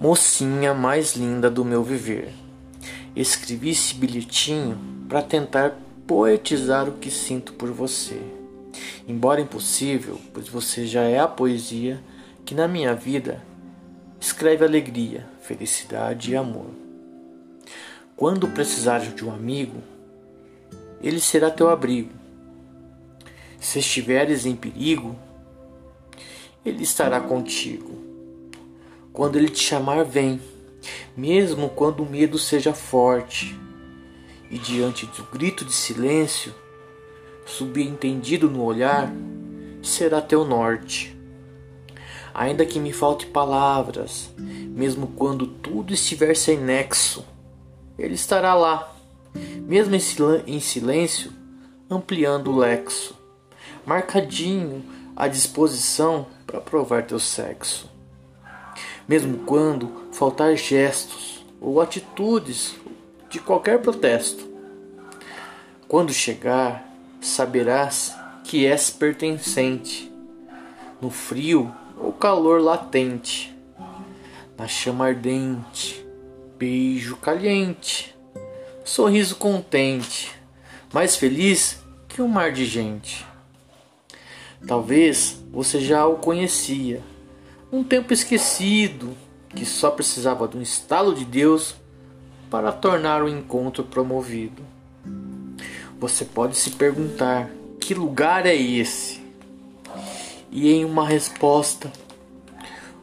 Mocinha mais linda do meu viver. Escrevi esse bilhetinho para tentar poetizar o que sinto por você. Embora impossível, pois você já é a poesia que na minha vida escreve alegria, felicidade e amor. Quando precisares de um amigo, ele será teu abrigo. Se estiveres em perigo, ele estará contigo. Quando ele te chamar, vem, mesmo quando o medo seja forte. E diante do grito de silêncio, subentendido no olhar, será teu norte. Ainda que me falte palavras, mesmo quando tudo estiver sem nexo, ele estará lá, mesmo em silêncio, ampliando o lexo, marcadinho à disposição para provar teu sexo mesmo quando faltar gestos ou atitudes de qualquer protesto. Quando chegar, saberás que és pertencente, no frio ou calor latente, na chama ardente, beijo caliente, sorriso contente, mais feliz que um mar de gente. Talvez você já o conhecia um tempo esquecido que só precisava de um estalo de Deus para tornar o encontro promovido. Você pode se perguntar: que lugar é esse? E em uma resposta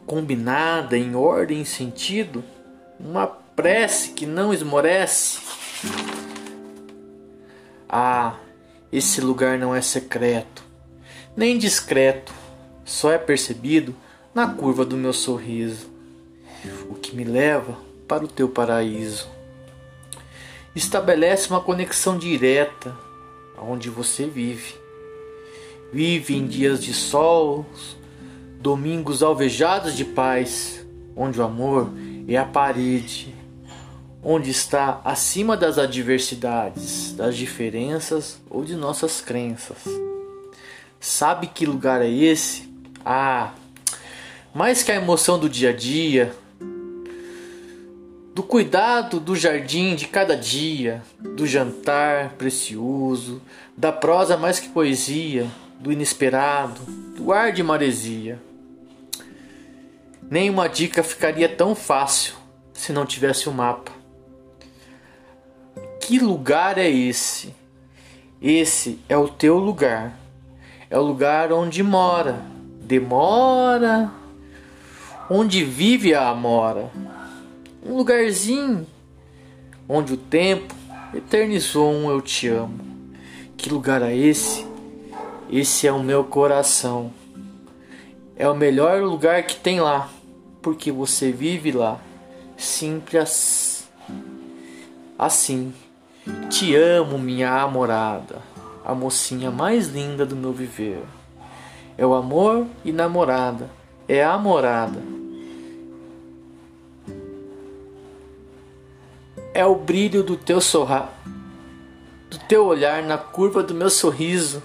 combinada em ordem e sentido, uma prece que não esmorece. Ah, esse lugar não é secreto, nem discreto, só é percebido na curva do meu sorriso, o que me leva para o teu paraíso. Estabelece uma conexão direta aonde você vive. Vive em dias de sol, domingos alvejados de paz, onde o amor é a parede, onde está acima das adversidades, das diferenças ou de nossas crenças. Sabe que lugar é esse? Ah, mais que a emoção do dia a dia, do cuidado do jardim de cada dia, do jantar precioso, da prosa mais que poesia, do inesperado, do ar de maresia. Nenhuma dica ficaria tão fácil se não tivesse o um mapa. Que lugar é esse? Esse é o teu lugar. É o lugar onde mora. Demora, onde vive a Amora, um lugarzinho onde o tempo eternizou um eu te amo. Que lugar é esse? Esse é o meu coração. É o melhor lugar que tem lá, porque você vive lá, simples assim. Te amo, minha amorada, a mocinha mais linda do meu viver. É o amor e namorada, é a morada é o brilho do teu sorra, do teu olhar na curva do meu sorriso